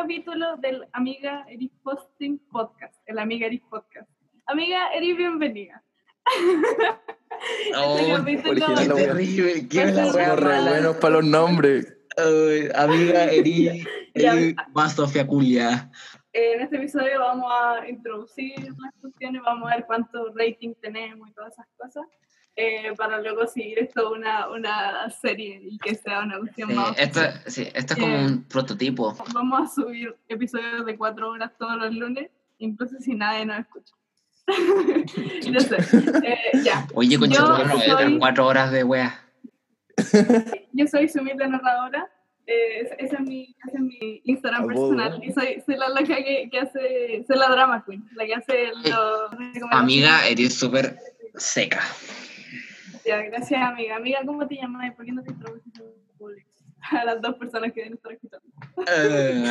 capítulo del Amiga Eris Posting Podcast, el Amiga Eris Podcast. Amiga Eris, bienvenida. Oh, Este terrible, qué la Somos re buenos para los nombres. Amiga, eri, eri más Sofía Culia. En este episodio vamos a introducir las cuestiones, vamos a ver cuánto rating tenemos y todas esas cosas, eh, para luego seguir esto una, una serie y que sea una cuestión Sí, más. esto, sí, esto es como Eh. un prototipo. Vamos a subir episodios de cuatro horas todos los lunes, incluso si nadie nos escucha. no sé, eh, ya. Oye, concha, Yo no voy a tener cuatro horas de wea. Yo soy su humilde narradora. eh, ese- es mi, ese es mi Instagram personal. Y soy, soy la loca que, que hace. Soy la drama queen, la que hace los. Amiga, eres súper seca. Ya, gracias, amiga. Amiga, ¿cómo te llamas y por qué no te introduces en público? A las dos personas que deben estar escuchando. Eh,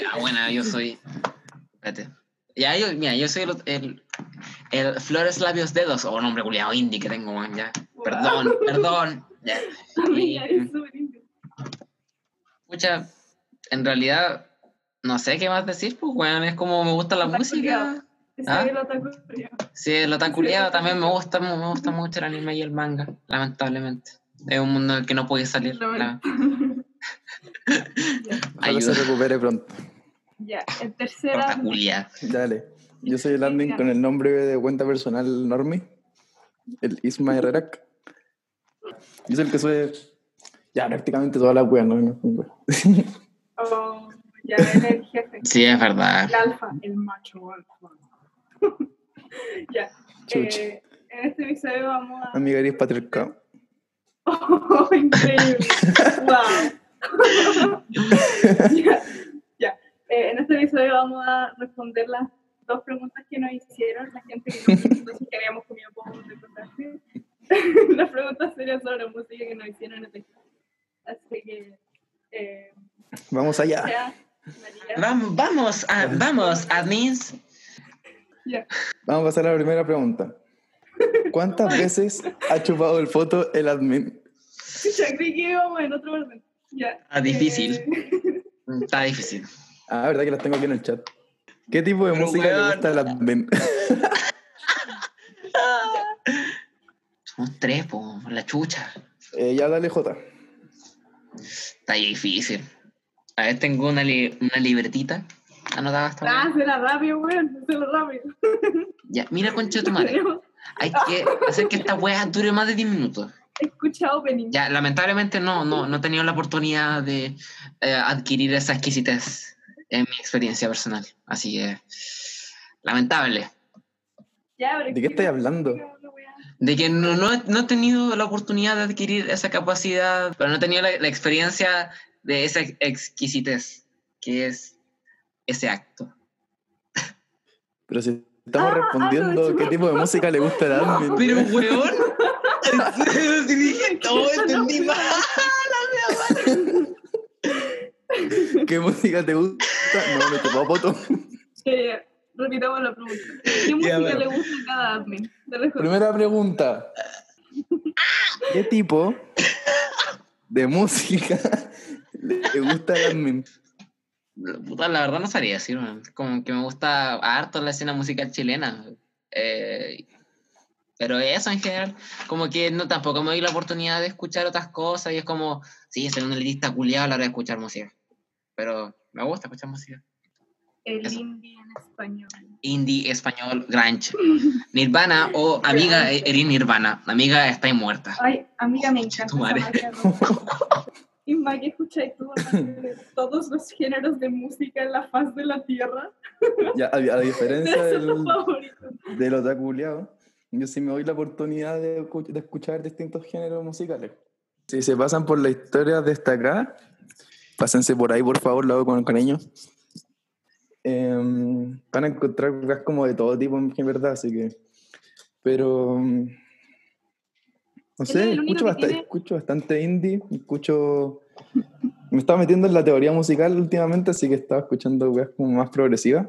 ya, bueno, yo soy. Espérate. Ya, yo, mira, yo soy el, el, el Flores Labios Dedos, o nombre culiado indie que tengo, man, ya. Perdón, perdón. Ya. Amiga, es súper. Escucha, en realidad, no sé qué más decir, pues, weón, es como me gusta la música. ¿Ah? el otaku. Sí, el tan culiado también me gusta, me gusta mucho el anime y el manga, lamentablemente. Es un mundo en el que no puede salir. la- Ojalá se recupere pronto. Ya, el tercero. Dale. Yo soy el admin con el nombre de cuenta personal Normi. El Isma Herrerac. Yo soy el que sube ya prácticamente toda la wea, ¿no? Oh, ya, el jefe. Sí, es verdad. El alfa, el macho alfa. ya. Eh, en este episodio vamos a. Amiga, eres patriarcado. Oh, increíble. wow. ya. ya. Eh, en este episodio vamos a responder las dos preguntas que nos hicieron la gente que nos preguntó si habíamos comido pomos de cosas así. las preguntas serían sobre música que nos hicieron en el TikTok. Así que. Eh, Vamos allá. María. Vamos, vamos, a- vamos, admins. Ya. Vamos a pasar a la primera pregunta. ¿Cuántas veces ha chupado el foto el admin? Ya creí que íbamos en otro orden. Ya. Ah, difícil. Eh, Está difícil. Ah, verdad que las tengo aquí en el chat. ¿Qué tipo de Pero, música weón. le gusta al admin? Somos tres, po, la chucha. Eh, ya dale J. Está difícil. A ver, tengo una, li- una libretita anotada hasta Ah, será rápido, weón. Será rápido. Ya, mira, concha de tu madre. Hay que hacer que esta wea dure más de 10 minutos. Escucha opening. Ya, lamentablemente no, no, no he tenido la oportunidad de eh, adquirir esa exquisitez en mi experiencia personal. Así que, lamentable. Ya, pero ¿De qué estáis hablando? De que no, no, he, no he tenido la oportunidad de adquirir esa capacidad, pero no he tenido la, la experiencia de esa exquisitez, que es ese acto. Pero si estamos Ah, respondiendo ah, no, qué tipo de música le gusta al admin. Pero, weón, si dije todo, entendí mal. ¿Qué música te gusta? No, me chupó poto. Eh, repitamos la pregunta. ¿Qué música le gusta a cada admin? Primera pregunta. ¿Qué tipo de música le gusta al admin? Puta, la verdad no sabría decir, como que me gusta harto la escena musical chilena. Eh, pero eso en general, como que no tampoco me doy la oportunidad de escuchar otras cosas y es como, sí, soy un elitista culiado a la hora de escuchar música. Pero me gusta escuchar música. El Eso. indie en español. Indie, español, grunge. Nirvana o amiga, eh, eres Nirvana. Amiga, estáis muerta. Ay, amiga, me encanta. Isma, ¿qué escucháis tú de todos los géneros de música en la faz de la tierra? Ya, a, a diferencia es del, del otaku culiao, yo sí me doy la oportunidad de, de escuchar distintos géneros musicales. Si se pasan por la historia destacada, pásense por ahí, por favor, lo hago con cariño. Em, van a encontrar cosas como de todo tipo, en verdad, así que. Pero. No sé, escucho, bastante, tiene- escucho bastante indie, escucho. Me estaba metiendo en la teoría musical últimamente, así que estaba escuchando weas como más progresivas.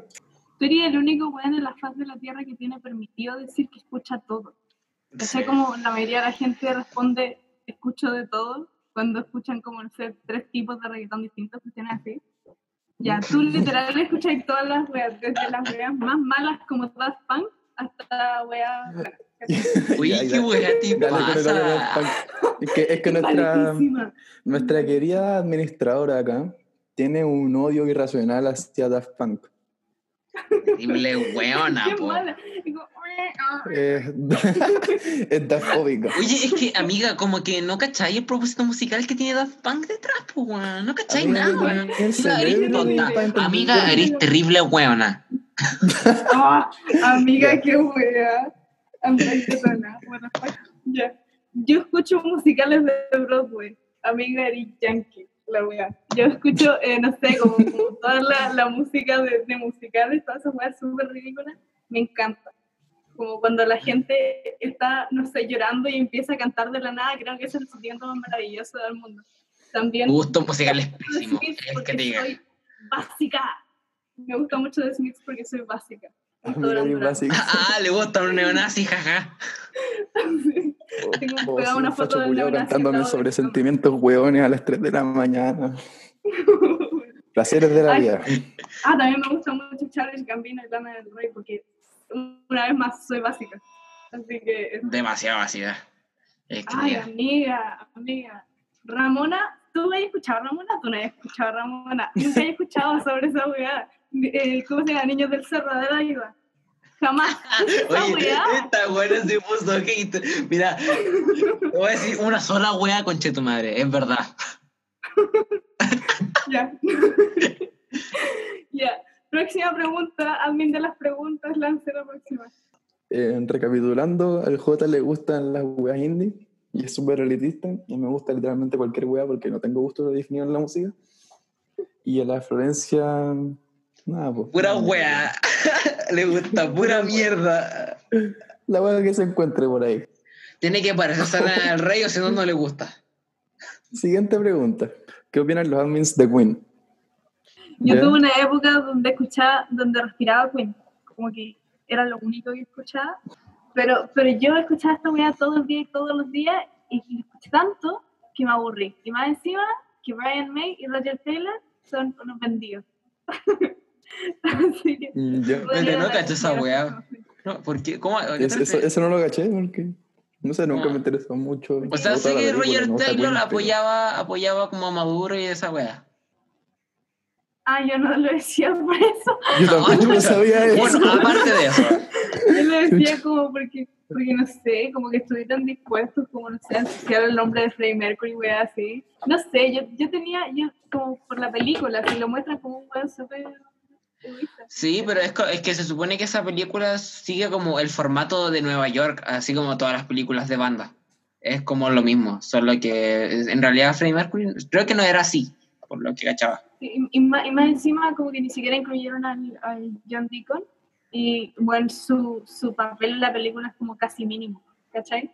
Tú eres el único weón en la faz de la tierra que tiene permitido decir que escucha todo. Sí. sé como la mayoría de la gente responde escucho de todo cuando escuchan como no sé tres tipos de reggaetón distintos cuestiones así Ya, tú literal escuchas todas las weas, desde las weas más malas como Daft Punk hasta weas. Uy, Ya, qué te pasa. Es que, es que nuestra, nuestra querida administradora acá tiene un odio irracional hacia Daft Punk. Terrible weona, Qué po. Digo. Eh, es dafóbica. Oye, es que, amiga, como que no cacháis el propósito musical que tiene Daft Punk detrás, pues, weón. No cacháis Amiga, nada, weón. Amiga, eres terrible weona. Ah, amiga, qué wea. What the fuck. Ya. Yo escucho musicales de Broadway. Amiga, Eric Yankee, la wea. Yo escucho, eh, no sé, como, como toda la, la música de, de musicales, todas esas weas súper ridículas. Me encanta. Como cuando la gente está, no sé, llorando y empieza a cantar de la nada, creo que es el sentimiento más maravilloso del mundo. También. Gusto musical es pésimo. Es que te diga. soy básica. Me gusta mucho The Smiths porque soy básica. Básica. Ah, le gusta un neonazi, jaja. Tengo Oh, una un foto del culiao neonazi cantándome sobre sentimientos hueones a las 3 de la mañana. Placeres de la vida. Ah, también me gusta mucho Charles Gambino y Lana del Rey porque una vez más soy básica. Así que, Demasiado te ay, amiga, amiga. Ramona, ¿tú has escuchado a Ramona? Tú no has escuchado a Ramona. Nunca he escuchado sobre esa weá. Eh, ¿Cómo se llama? Niños del Cerro de la Isla. Jamás. Esa Oye, weá. esta buena se puso hate. Mira, te voy a decir una sola wea conche tu madre, es verdad. Ya. Ya. Próxima pregunta. Admin de las preguntas, lance la próxima. Eh, recapitulando, al J le gustan las weas indie y es súper elitista y me gusta literalmente cualquier wea porque no tengo gusto definido en la música. Y a la Florencia, nada, pues. Pura wea. Le gusta pura mierda. La wea que se encuentre por ahí. Tiene que parecerse al rey o si no, no le gusta. Siguiente pregunta. ¿Qué opinan los admins de Queen? Yo Ya. tuve una época donde escuchaba, donde respiraba Queen, como que era lo único que escuchaba, pero, pero yo escuchaba esta weá todo el día y todos los días y y escuché tanto que me aburrí. Y más encima que Brian May y Roger Taylor son unos vendidos. Así que... Mm, ya. podría no cacho esa weá. No, ¿Por qué? ¿Cómo? ¿A qué te Es- eso, eso no lo caché porque, no sé, nunca No. me interesó mucho. O sea, sé que Roger Taylor pero- apoyaba, apoyaba como a Maduro y esa wea. Ah, yo no lo decía por eso. Yo tampoco chucha. sabía eso. Bueno, aparte de eso. Yo lo decía como porque, porque no sé, como que estuvieran dispuestos, como no sé, a asociar el nombre de Freddie Mercury, wea así. No sé, yo, yo tenía, yo como por la película, si lo muestran como un weón súper. Sí, pero es, es que se supone que esa película sigue como el formato de Nueva York, así como todas las películas de banda. Es como lo mismo, solo que en realidad Freddie Mercury creo que no era así, por lo que cachaba. Y, y más, y más encima como que ni siquiera incluyeron al, al John Deacon y bueno, su, su papel en la película es como casi mínimo, ¿cachai?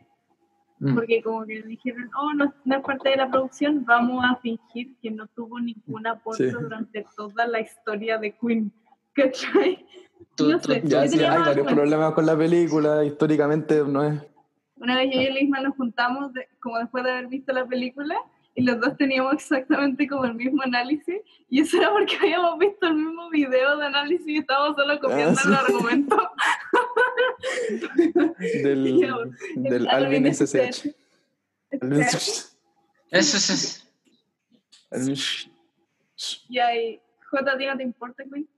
Mm. Porque como que dijeron, oh, no, no es parte de la producción, vamos a fingir que no tuvo ningún aporte Sí. durante toda la historia de Queen, ¿cachai? Tú- no tú- sé, Ya, sí, hay varios problemas con la película, históricamente no es... Una vez yo y Elisma nos juntamos de- como después de haber visto la película y los dos teníamos exactamente como el mismo análisis y eso era porque habíamos visto el mismo video de análisis y estábamos solo copiando Ah, sí. el argumento. del, Ya, del Alvin SSH. Alvin SSH. Eso es- es. Alvin SSH. Y ahí, J, ¿a ti no te importa, Queen?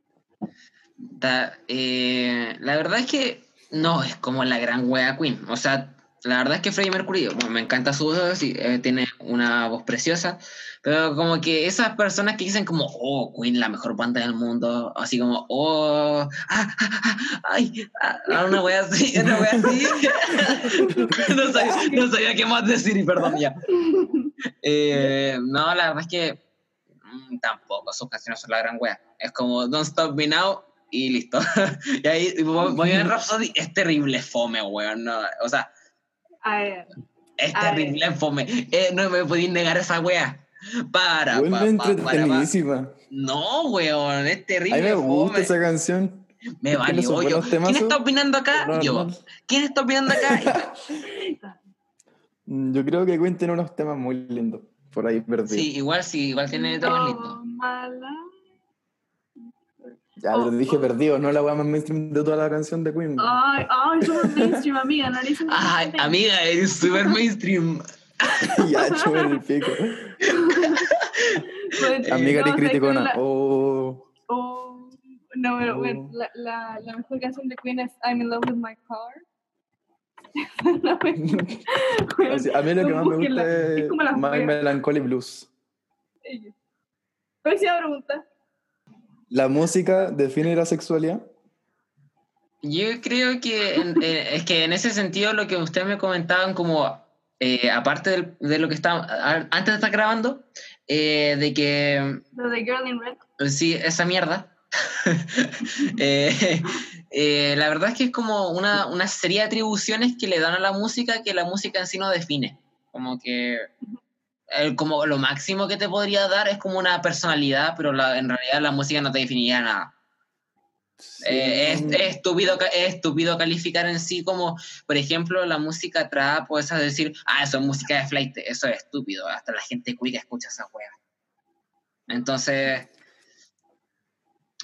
Da- eh, la verdad es que no es como la gran wea Queen. O sea, la verdad es que Freddie Mercury, bueno, me encanta su voz, eh, tiene una voz preciosa, pero como que esas personas que dicen como, oh, Queen, la mejor banda del mundo, así como, oh, ah, ah, ah, ay, ah, una wea así, una wea así. no, sabía, no sabía qué más decir y perdón ya. Eh, no, la verdad es que mm, tampoco, sus canciones son la gran wea. Es como Don't Stop Me Now y listo. y ahí Bohemian Rhapsody es terrible fome, weón. No, o sea, A ver, es A ver. terrible fome. Eh, no me podéis negar esa wea. Para, pa, pa, para, pa. entretenidísima. No, weón, es A terrible mí me gusta fome. esa canción. Me valió yo. ¿Quién está opinando acá? No, yo. no. ¿Quién está opinando acá? Yo creo que Queen tiene unos temas muy lindos por ahí perdidos. sí, igual sí, igual tiene temas lindos. mala. Ya, Oh, te dije oh. perdido, no la weá más mainstream de toda la canción de Queen. Ay, ay, somos mainstream, amiga, no le Ay, amiga, eres súper mainstream. ya, chupa el pico. Pues, Amiga, no, ni ¿sabes criticona. la- Oh, Oh, no, pero Oh. bueno, la, la, la mejor canción de Queen es I'm in love with my car. Bueno, a mí lo que más me gusta es es My. Melancholy Blues. Próxima pregunta. ¿La música define la sexualidad? Yo creo que en- eh, es que en ese sentido lo que ustedes me comentaban como eh, aparte del- de lo que estaba a- antes de estar grabando eh, de que Lo de Girl in Red. sí esa mierda Eh, eh, la verdad es que es como una, una serie de atribuciones que le dan a la música que la música en sí no define como que el- como lo máximo que te podría dar es como una personalidad pero la- en realidad la música no te definiría nada Sí, eh, es, es estúpido, es estúpido calificar en sí como, por ejemplo, la música trap o esa de decir, ah, eso es música de flight, eso es estúpido, hasta la gente cuica escucha esa wea. Entonces,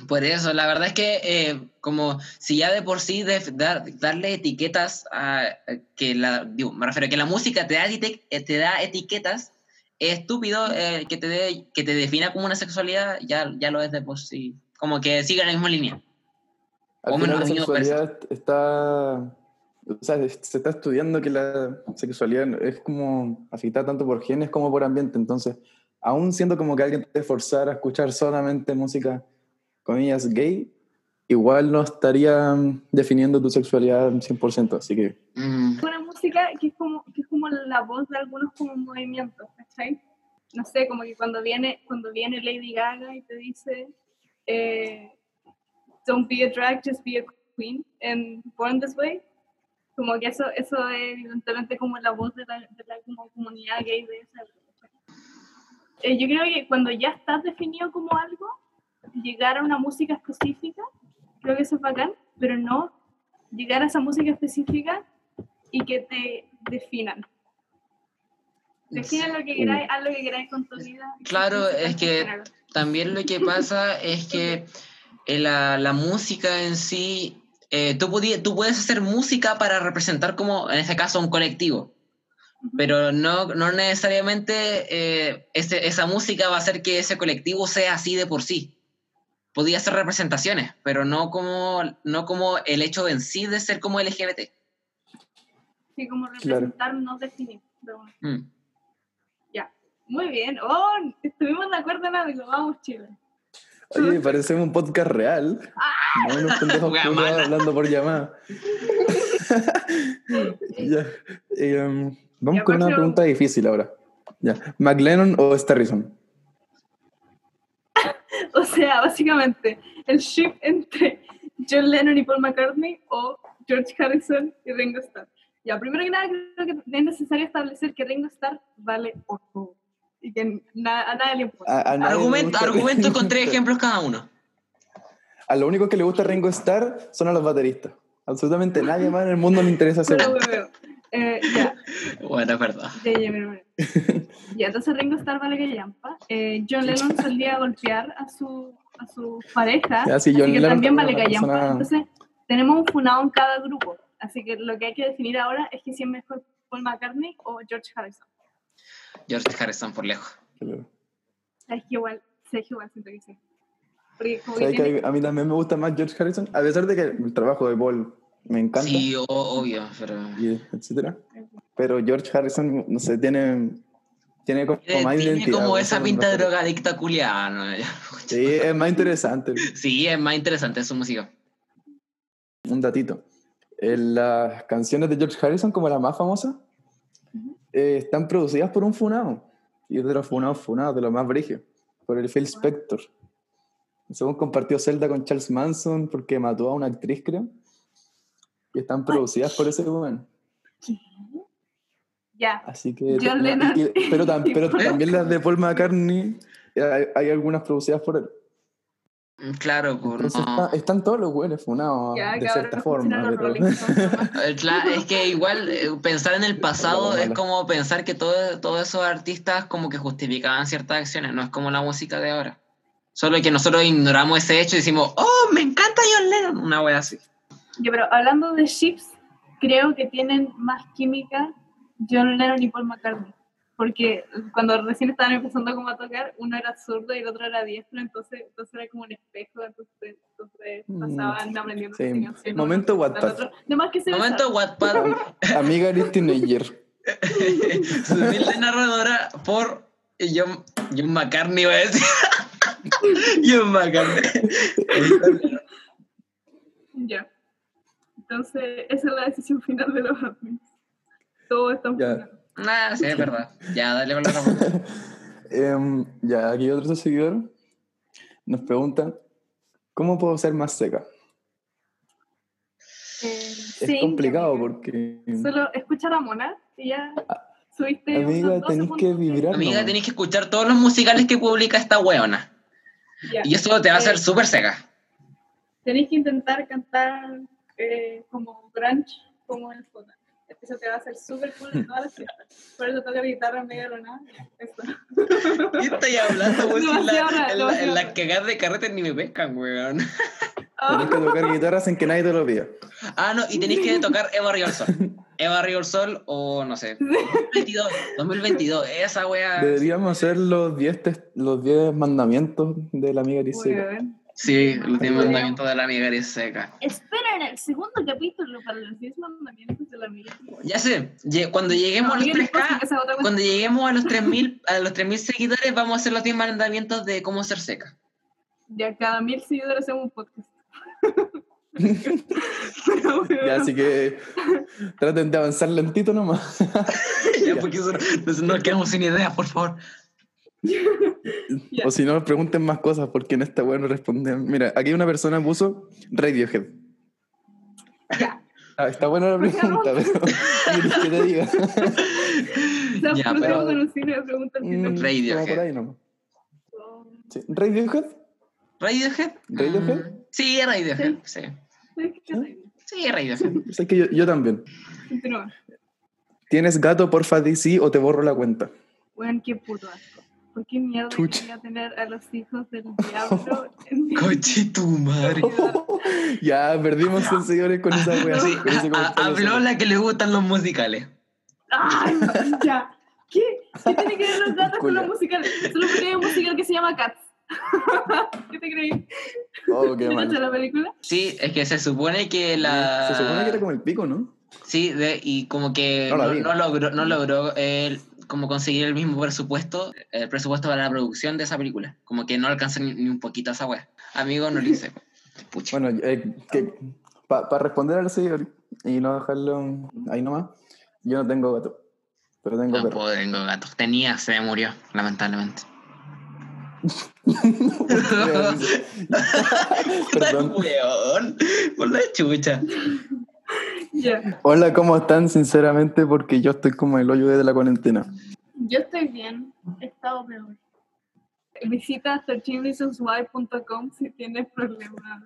por eso, la verdad es que eh, como si ya de por sí de- dar- darle etiquetas a que la, digo, me refiero a que la música te da, eh, te da etiquetas, es estúpido eh, que, te dé- que te defina como una sexualidad, ya, ya lo es de por sí, como que siga la misma línea. Al final menos la sexualidad está... O sea, se está estudiando que la sexualidad es como afectada tanto por genes como por ambiente. Entonces, aún siendo como que alguien te forzara a escuchar solamente música, comillas, gay, igual no estaría definiendo tu sexualidad 100%. Así que, Mm. Una música que es como, que es como la voz de algunos como movimientos, ¿cachai? No sé, como que cuando viene, cuando viene Lady Gaga y te dice eh, Don't be a drag, just be a queen en Born This Way, como que eso, eso es evidentemente como la voz de la, de la como comunidad gay de esa. Eh, yo creo que cuando ya estás definido como algo, llegar a una música específica, creo que eso es bacán, pero no llegar a esa música específica y que te definan. Definan lo que queráis, haz lo que queráis con tu vida. Claro, es que-. También lo que pasa es que eh, la, la música en sí, eh, tú, podí- tú puedes hacer música para representar como, en este caso, un colectivo, pero no, no necesariamente eh, ese- esa música va a hacer que ese colectivo sea así de por sí. Podía ser representaciones, pero no como, no como el hecho en sí de ser como LGBT. Sí, como Claro. representar, no definir. Mm. Ya, muy bien. Oh, estuvimos de acuerdo en algo. Vamos, Chile. oye, parecemos un podcast real. No unos pendejos hablando por llamada. Ya, eh, um, vamos Ya, con una pregunta difícil ahora. Ya. ¿McLennan o Starrison? O sea, básicamente, el ship entre John Lennon y Paul McCartney o George Harrison y Ringo Starr. Ya, primero que nada, creo que es necesario establecer que Ringo Starr vale oro y que na- a nadie le importa. A, a nadie le Argumento, argumento con tres ejemplos cada uno. A lo único que le gusta a Ringo Starr son a los bateristas. Absolutamente nadie más en el mundo le interesa hueveo. Eh, ya, Bueno, es verdad. ya, ya, mira, mira. Ya, entonces Ringo Starr vale que llampa. Eh, John Lennon solía golpear a su, a su pareja, Ya, sí, así John que Lennon también vale que persona- Entonces, tenemos un funado en cada grupo. Así que lo que hay que definir ahora es que si es mejor Paul McCartney o George Harrison. George Harrison por lejos. Claro. Es que igual, sí, es que igual siento que sí. Porque como que tiene- que a mí también me gusta más George Harrison, a pesar de que el trabajo de Paul me encanta, Sí, obvio, pero... y etcétera. Pero George Harrison, no sé, tiene, tiene como Tiene, más tiene identidad. como esa pinta de drogadicta culiada. ¿no? Sí, es más interesante. Sí, es más interesante su música. Un datito. En las canciones de George Harrison, como las más famosas, eh, están producidas por un funado. Y es de los funados funados, de los más brígidos. Por el Phil Spector. Según compartió Zelda con Charles Manson porque mató a una actriz, creo. Y están producidas por ese weón. Ya, Así que. John no, Lennon. y- pero, tam- pero también las de Paul McCartney, hay, hay algunas producidas por él. Mm, Claro, por Entonces no- está- están todos los weones funados ya, de cierta forma. todo. Eh, es que igual eh, pensar en el pasado es como pensar que todo- todos esos artistas como que justificaban ciertas acciones, no es como la música de ahora. Solo que nosotros ignoramos ese hecho y decimos, oh, me encanta John Lennon. Una wea así. Ya, pero hablando de ships, creo que tienen más química John Lennon y Paul McCartney. Porque cuando recién estaban empezando como a tocar, uno era zurdo y el otro era diestro, entonces, entonces era como un espejo, entonces, entonces Mm, pasaban aprendiendo sí. canciones, Momento Wattpad. Momento. Wattpad. Amiga eres teenager. Su humilde narradora por John, John McCartney, voy a decir. John McCartney. Ya. Entonces, esa es la decisión final de los admins. Todos están Ya. Nah, sí, es verdad. Ya, dale con la. Em, ya, aquí otro seguidor nos pregunta, ¿cómo puedo ser más seca? Eh, Es sí, complicado porque... Solo escucha a la mona y ya subiste. Amiga, unos 12 tenés que vibrar. Amiga, tenéis que escuchar todos los musicales que publica esta weona. Y eso te va a hacer Eh, súper seca. Tenéis que intentar cantar eh, como grunge, como el Jota. Eso te va a hacer súper cool en todas las fiestas. Por eso toca guitarra en medio de nada. Eso. ¿Qué estoy hablando? Si en Demasiado la- en la- las cagadas de carrete ni me pescan, weón. Tenés que tocar guitarra sin que nadie te lo pida. Ah, no, y tenéis que tocar Eva Río Sol. Eva Río Sol o no sé. 2022, 2022, esa wea. Deberíamos hacer los 10 test- los 10 mandamientos de la amiga Grisela. Sí, el último mandamiento de la amiga es seca. Esperen el segundo capítulo para los 10 mandamientos de la amiga. Ya sé, cuando lleguemos a los Amiga, después 3K, esa otra cosa. cuando lleguemos a los 3000 a los 3000 seguidores, vamos a hacer los 10 mandamientos de cómo ser seca. Ya cada mil seguidores hacemos un podcast. Ya, así que traten de avanzar lentito nomás. ya, porque eso, nos quedamos sin ideas, por favor. O si no, pregunten más cosas porque en esta web no responden. Mira, aquí una persona puso Radiohead. Ya. Ah, está buena la pregunta, pero ¿quieres que te diga? La Ya. Mm, Radiohead. como por ahí nomás. Sí. ¿Radiohead? ¿Radiohead? ¿Radiohead? Mm, sí, Radiohead, sí. Sí, Radiohead. Sé que yo, yo también. Continúa. ¿Tienes gato, porfa, di sí o te borro la cuenta? Weón, qué puto asco. ¿Por qué mierda Chucha. quería tener a los hijos del diablo en mi Coche tu madre. ya, perdimos 100 seguidores con esa wea. Sí, con ese a- a- comentario habló la que le gustan los musicales. ¡Ay, ya! ¿Qué? ¿Qué tiene que ver los gatos con los musicales? Solo porque hay un musical que se llama Cats. ¿Qué te creí? Oh, qué ¿Te la película? Sí, es que se supone que la... Se supone que era como el pico, ¿no? Sí, de- y como que no logró, no logró eh, como conseguir el mismo presupuesto, el presupuesto para la producción de esa película. Como que no alcanza ni, ni un poquito esa wea. Amigo, no lo hice. Pucha. Bueno, eh, para responder al seguidor y no dejarlo ahí nomás, yo no tengo gato, pero tengo no puedo, tengo gatos. Tenía, se me murió, lamentablemente. Perdón. weón. Por la chucha. Hola, ¿cómo están? Sinceramente, porque yo estoy como el hoyo de la cuarentena. Yo estoy bien. He estado peor. Visita 13reasonswhy.com si tienes problemas.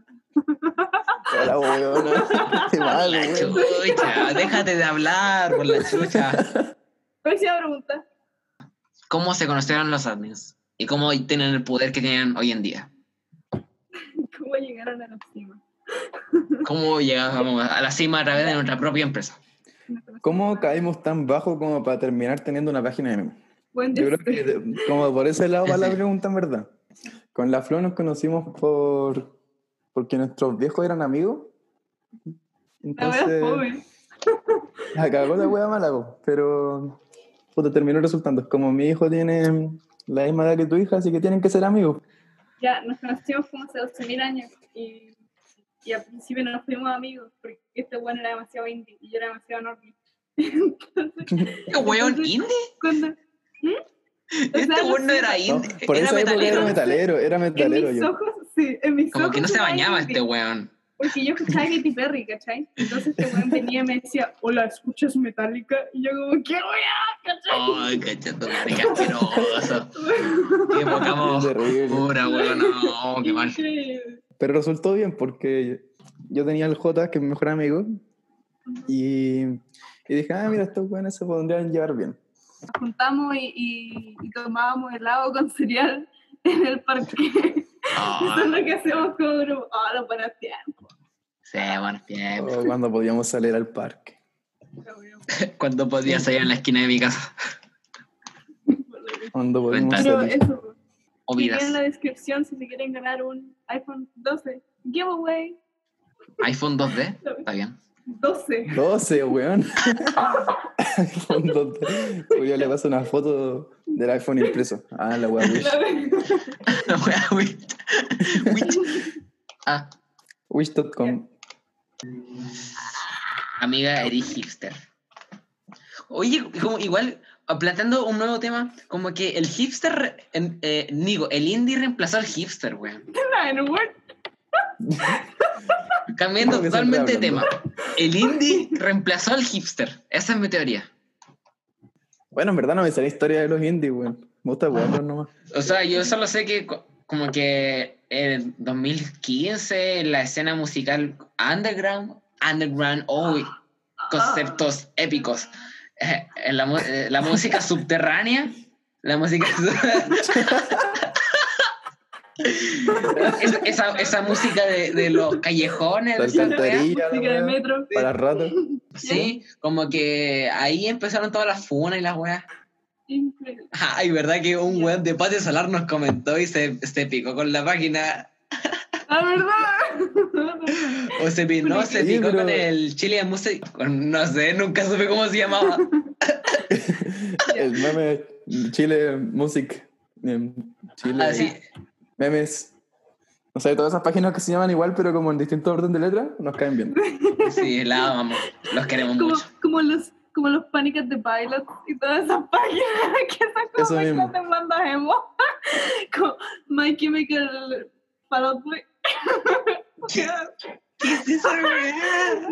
Hola, weona. Qué Por mal, la weón. chucha. Déjate de hablar, por la chucha. Próxima pregunta. ¿Cómo se conocieron los admins? ¿Y cómo tienen el poder que tienen hoy en día? ¿Cómo llegaron a la cima? ¿Cómo llegamos a la cima a través de nuestra propia empresa? ¿Cómo caímos tan bajo como para terminar teniendo una página de memes? Buen Yo creo que como por ese lado va la pregunta, en verdad. Con la Flo nos conocimos por porque nuestros viejos eran amigos. La wea Entonces, joven. la cagó la wea mala, pero puta, terminó resultando. Es como mi hijo tiene la misma edad que tu hija, así que tienen que ser amigos. Ya, nos conocimos como hace 12.000 años y, y al principio no nos fuimos amigos porque este bueno era demasiado indie y yo era demasiado normie. Entonces, ¿Qué weón entonces, indie? cuando... ¿Mm? O Este sea, no weón no era No, indie. por era esa época era metalero. metalero, era En metalero mis yo. ojos, sí, en mis Como ojos que no se bañaba indie, este weón. Porque yo escuchaba Katy Perry, ¿cachai? Entonces este weón venía y me decía, hola, ¿escuchas Metallica? Y yo como, ¿qué weá? ¿cachai? Ay, cachato, qué asqueroso. Qué poca pura, weón. No, qué mal. Pero resultó bien porque yo tenía el J, que es mi mejor amigo, y, y dije, ah, mira, estos weones se podrían llevar bien. Nos juntamos y, y, y tomábamos helado con cereal en el parque. Oh, Eso es lo que hacemos como grupo. Oh, los buenos tiempos. sí, buenos tiempos. O cuando podíamos salir al parque. Cuando podía salir en la esquina de mi casa. Cuando podíamos salir. eso, O vidas. en la descripción si se quieren ganar un iPhone 12 giveaway. iPhone 2D. Está bien. 12. 12, weón. iPhone 12. Julio le pasa una foto del iPhone impreso. Ah, la weá Wish. La wea, Witch. Witch. Ah, Wish.com. amiga, eres hipster. Oye, como igual, planteando un nuevo tema, como que el hipster, en- eh, digo, el indie reemplazó al hipster, weón. Cambiando ¿Cómo que totalmente de tema. El indie reemplazó al hipster. Esa es mi teoría. Bueno, en verdad no me sale historia de los indies, weón. Me gusta jugarlos nomás. O sea, yo solo sé que co- como que en 2015 la escena musical underground, underground, oh, conceptos épicos. En la, eh, la música subterránea, la música... Es- esa, esa música de, de los callejones, de esa Música de metro. para rato. sí, como que ahí empezaron todas las funas y las weas. Increíble. Ay, ¿verdad que un weón de Patio Solar nos comentó y se, se picó con la página? La verdad. O se, pi- no, se picó con el Chile Music. No sé, nunca supe cómo se llamaba. El meme Chile Music. em, Chile Así. Memes. No sé, todas esas páginas que se llaman igual, pero como en distinto orden de letra, nos caen bien. Sí, la amamos. Los queremos Como, mucho. como los como los pánicas de Pilot y todas esas páginas que son como Eso mismo. mezclas de bandas emo. como My Chemical Boy. ¿Qué es esa wea?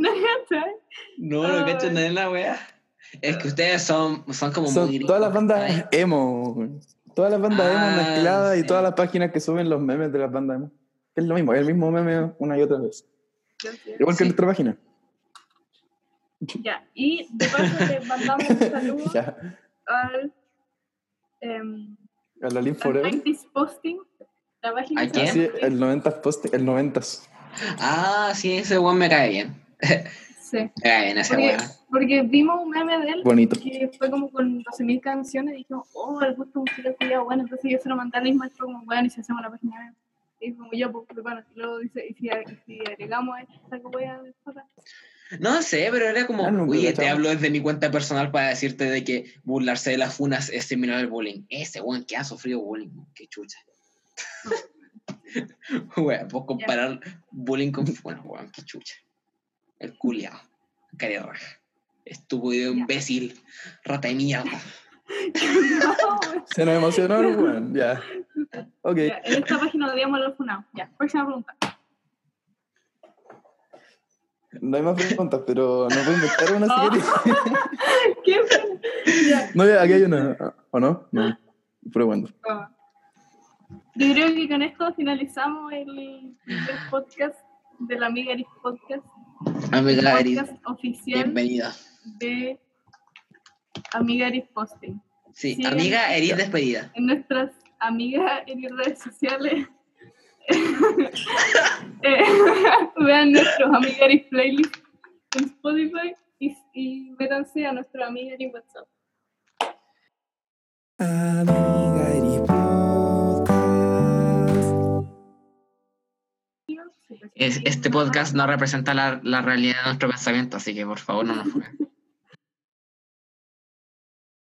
¿No? No, no cacho nada en la wea. Es que ustedes son, son como Son muy todas las bandas emo. Todas las bandas Ah, emo mezcladas sí. y todas las páginas que suben los memes de las bandas emo. Es lo mismo, es el mismo meme una y otra vez. Igual que Sí. en nuestra página. Ya, y de paso le mandamos un saludo Ya. al, em, A la Link al Forever. 90s Posting, la página el 90s post, el 90s. Ah, sí, ese weón me cae bien. Sí, Me cae bien ese porque, weón. porque vimos un meme de él Bonito. que fue como con 12.000 canciones y dijimos, oh, el gusto musical sería bueno, entonces yo se lo mandé a Ismael, fue como, bueno, y si hacemos la página web. Y como yo, pues, pero bueno, y luego dice, y si, y si agregamos esta que voy a después No sé, pero era como, nunca oye, te hablo desde mi cuenta personal para decirte de que burlarse de las funas es similar al bullying. Ese weón que ha sufrido bullying, qué chucha. Weón, vos comparar bullying con funas, weón, qué chucha. El culiao, cara raja. Estúpido, imbécil, rata de mierda. Se nos emocionó, weón. Ya. Ok. Ya, en esta página odiamos los funados. Ya, próxima pregunta. No hay más preguntas, pero no puedo inventar una si queréis. ¿Qué? Ya, No, ya, aquí hay una. ¿O no? No. Pero bueno. toma. Yo creo que con esto finalizamos el, el podcast de la Amiga Eris Podcast. Amiga Eris, podcast oficial bienvenida. de Amiga Eris Posting. Sí, Sí. amiga Eris despedida. En nuestras amigas en redes sociales. eh, vean nuestros Amiga Eris playlist en Spotify y, y métanse a nuestro Amiga Eris WhatsApp. Amiga Es- este podcast no representa la, la realidad de nuestro pensamiento, así que por favor no nos juzguen.